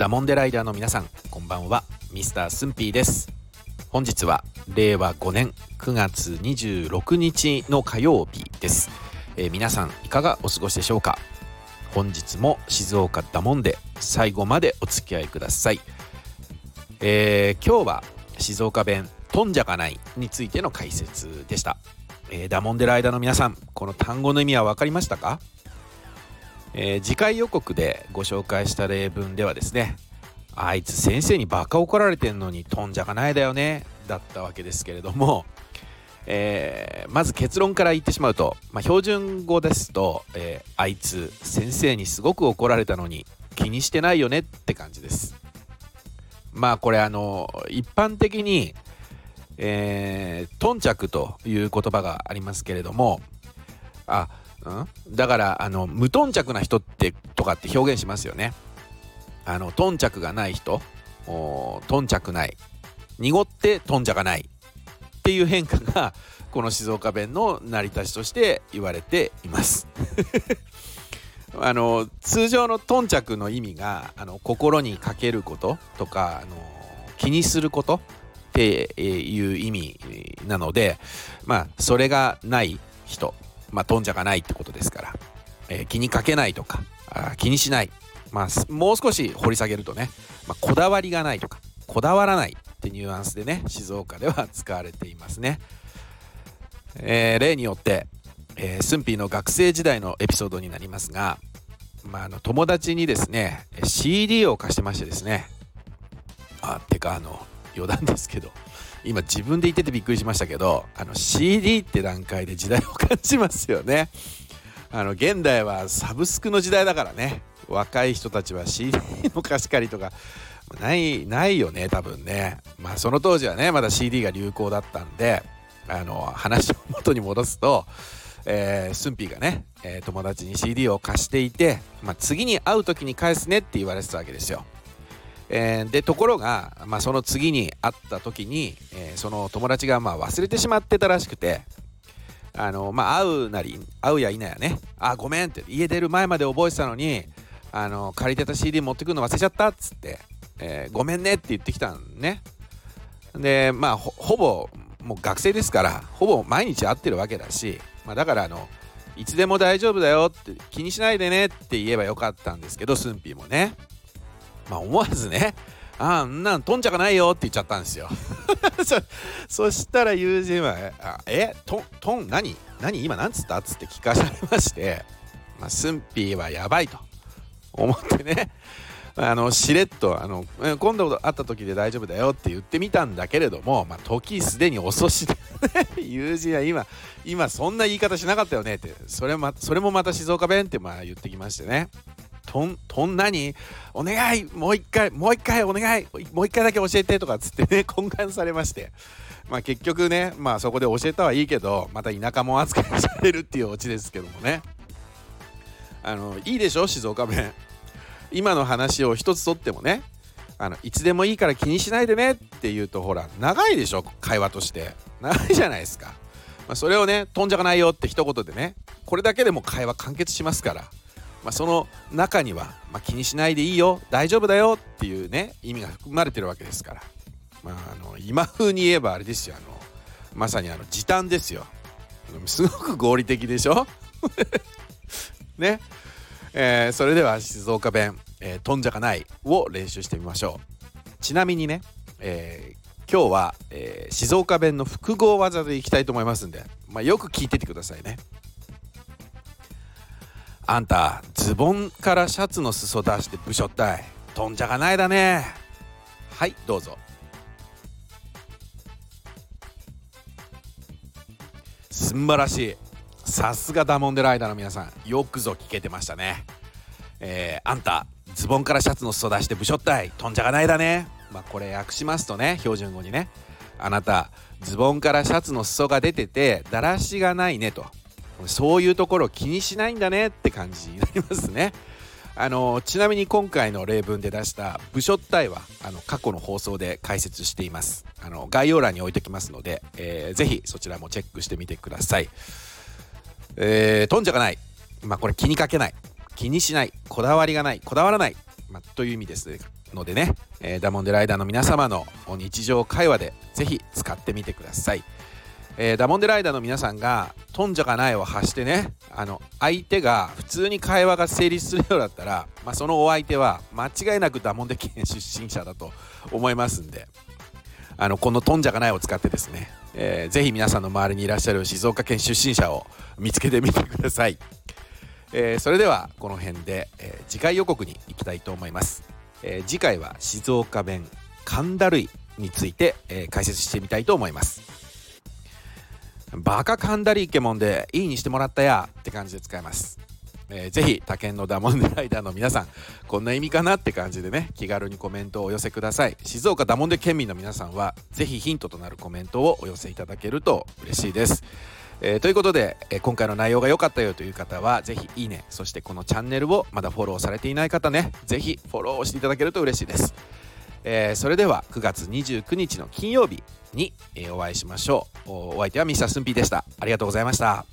ダモンデライダーの皆さんこんばんは。ミスタースンピーです。本日は令和5年9月26日の火曜日です、えー、皆さんいかがお過ごしでしょうか？本日も静岡ダモンで最後までお付き合いください、えー、今日は静岡弁とんじゃがないについての解説でした、えー、ダモンデライダーの皆さんこの単語の意味は分かりましたか？えー、次回予告でご紹介した例文ではですねあいつ先生にバカ怒られてんのにとんじゃがないだよねだったわけですけれども、えー、まず結論から言ってしまうと、まあ、標準語ですと、えー、あいつ先生にすごく怒られたのに気にしてないよねって感じです。まあこれあの一般的にえー、頓着という言葉がありますけれどもあうん、だからあの無頓着な人ってとかって表現しますよね。あの頓着がない人頓着ない濁って頓着がないっていう変化がこの静岡弁の成り立ちとして言われています。あの通常の頓着の意味があの心にかけることとかあの気にすることっていう意味なのでまあそれがない人まあ、頓着がないってことですから、えー、気にかけないとかあ気にしない、まあ、もう少し掘り下げるとね、まあ、こだわりがないとかこだわらないってニュアンスでね静岡では使われていますね、えー、例によって、えー、スンピーの学生時代のエピソードになりますが、まあ、あの友達にですね CD を貸してましてですね。あてかあの余談ですけど今自分で言っててびっくりしましたけどあの CD って段階で時代を感じますよね。あの現代はサブスクの時代だからね。若い人たちは CD の貸し借りとかないないよね多分ね。まあその当時はねまだ CD が流行だったんであの話を元に戻すとえー、スンピーがね、えー、友達に CD を貸していて、まあ、次に会う時に返すねって言われてたわけですよ。えー、でところが、まあ、その次に会った時に、えー、その友達がまあ忘れてしまってたらしくてあの、まあ、会うなり会うや否やねあごめんって家出る前まで覚えてたのにあの借りてた CD 持ってくるの忘れちゃったっつって、えー、ごめんねって言ってきたんね。でまあほぼもう学生ですからほぼ毎日会ってるわけだし、まあ、だからあのいつでも大丈夫だよって気にしないでねって言えばよかったんですけどスンピーもね。まあ、思わずね「あんなんとんちゃかないよ」って言っちゃったんですよ。そしたら友人は「えととん何何今何つった?」っつって聞かされまして、まあ、スンピーはやばいと。思ってね。あのしれっとあの今度会った時で大丈夫だよって言ってみたんだけれども、まあ、時すでに遅しで友人は今今そんな言い方しなかったよねってそれ,、ま、それもまた静岡弁ってまあ言ってきましてね。とん、とんなにお願いもう一回、もう一回お願いもう一回だけ教えてとかっつってね、懇願されまして。まあ結局ね、まあそこで教えたはいいけど、また田舎も扱いされるっていうオチですけどもね。あの、いいでしょ静岡弁。今の話を一つとってもね、あの、いつでもいいから気にしないでねって言うと、ほら、長いでしょ会話として。長いじゃないですか。まあ、それをね、飛んじゃかないよって一言でね、これだけでも会話完結しますから。まあ、その中には、まあ、気にしないでいいよ大丈夫だよっていうね意味が含まれてるわけですから、まあ、あの今風に言えばあれですよあのまさにあの時短ですよ。すごく合理的でしょ？ね、えー、それでは静岡弁「えー、とんじゃかない」を練習してみましょう。ちなみにね、えー、今日は、えー、静岡弁の複合技でいきたいと思いますんで、まあ、よく聞いててくださいね。あんたズボンからシャツの裾出して部署ったいとんじゃがないだね。はいどうぞ。すんばらしい。さすがダモンデライダーの皆さん。よくぞ聞けてましたね。えー、あんたズボンからシャツの裾出して部署ったいとんじゃがないだね。まあこれ訳しますとね標準語にね。あなたズボンからシャツの裾が出ててだらしがないねと。そういうところ気にしないんだねって感じになりますね。あのちなみに今回の例文で出した部署体はあの過去の放送で解説しています。あの概要欄に置いておきますので、えー、ぜひそちらもチェックしてみてください。えー、とんじゃがない。まあこれ気にかけない。気にしない。こだわりがない。こだわらない、まあ、という意味ですのでね、えー、ダモンデライダーの皆様の日常会話でぜひ使ってみてください。えー、ダモンデライダーの皆さんが頓着がないを発してねあの相手が普通に会話が成立するようだったら、まあ、そのお相手は間違いなくダモンデ県出身者だと思いますんであのこの頓着がないを使ってですね、えー、ぜひ皆さんの周りにいらっしゃる静岡県出身者を見つけてみてください。えー、それではこの辺で、えー、次回予告に行きたいと思います、えー、次回は静岡弁神田類について、え解説してみたいと思いますバカ神田類イケモンでいいにしてもらったやって感じで使います。えー、ぜひ他県のダモンデライダーの皆さんこんな意味かなって感じでね気軽にコメントをお寄せください。静岡ダモンデ県民の皆さんはぜひヒントとなるコメントをお寄せいただけると嬉しいです。えー、ということで、えー、今回の内容が良かったよという方はぜひいいねそしてこのチャンネルをまだフォローされていない方ねぜひフォローしていただけると嬉しいです、えー、それでは9月29日の金曜日に、えお会いしましょう。お相手はミスタースンピーでした。ありがとうございました。